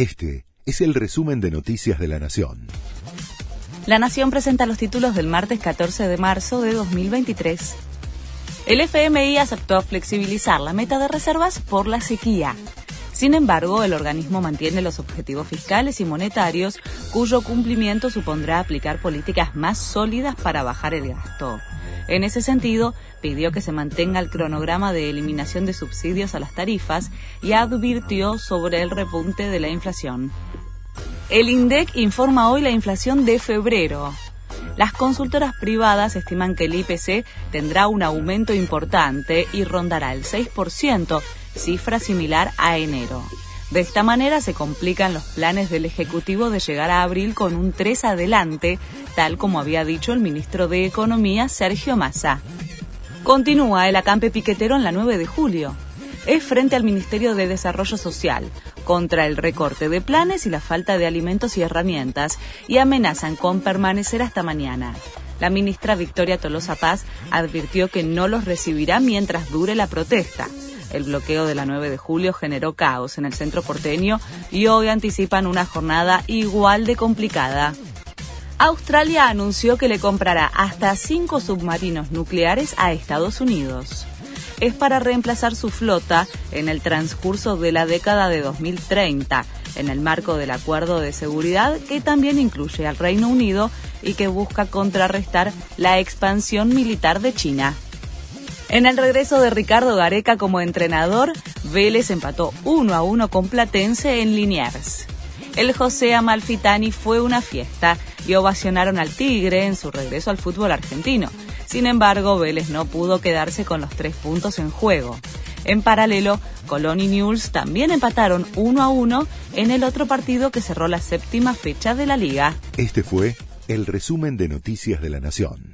Este es el resumen de Noticias de la Nación. La Nación presenta los títulos del martes 14 de marzo de 2023. El FMI aceptó flexibilizar la meta de reservas por la sequía. Sin embargo, el organismo mantiene los objetivos fiscales y monetarios, cuyo cumplimiento supondrá aplicar políticas más sólidas para bajar el gasto. En ese sentido, pidió que se mantenga el cronograma de eliminación de subsidios a las tarifas y advirtió sobre el repunte de la inflación. El INDEC informa hoy la inflación de febrero. Las consultoras privadas estiman que el IPC tendrá un aumento importante y rondará el 6%, cifra similar a enero. De esta manera se complican los planes del Ejecutivo de llegar a abril con un 3 adelante, tal como había dicho el ministro de Economía Sergio Massa. Continúa el acampe piquetero en la 9 de julio. Es frente al Ministerio de Desarrollo Social, contra el recorte de planes y la falta de alimentos y herramientas, y amenazan con permanecer hasta mañana. La ministra Victoria Tolosa Paz advirtió que no los recibirá mientras dure la protesta. El bloqueo de la 9 de julio generó caos en el centro porteño y hoy anticipan una jornada igual de complicada. Australia anunció que le comprará hasta cinco submarinos nucleares a Estados Unidos. Es para reemplazar su flota en el transcurso de la década de 2030, en el marco del acuerdo de seguridad que también incluye al Reino Unido y que busca contrarrestar la expansión militar de China. En el regreso de Ricardo Gareca como entrenador, Vélez empató 1 a 1 con Platense en Liniers. El José Amalfitani fue una fiesta y ovacionaron al Tigre en su regreso al fútbol argentino. Sin embargo, Vélez no pudo quedarse con los tres puntos en juego. En paralelo, Colón y Newell's también empataron 1 a 1 en el otro partido que cerró la séptima fecha de la liga. Este fue el resumen de Noticias de la Nación.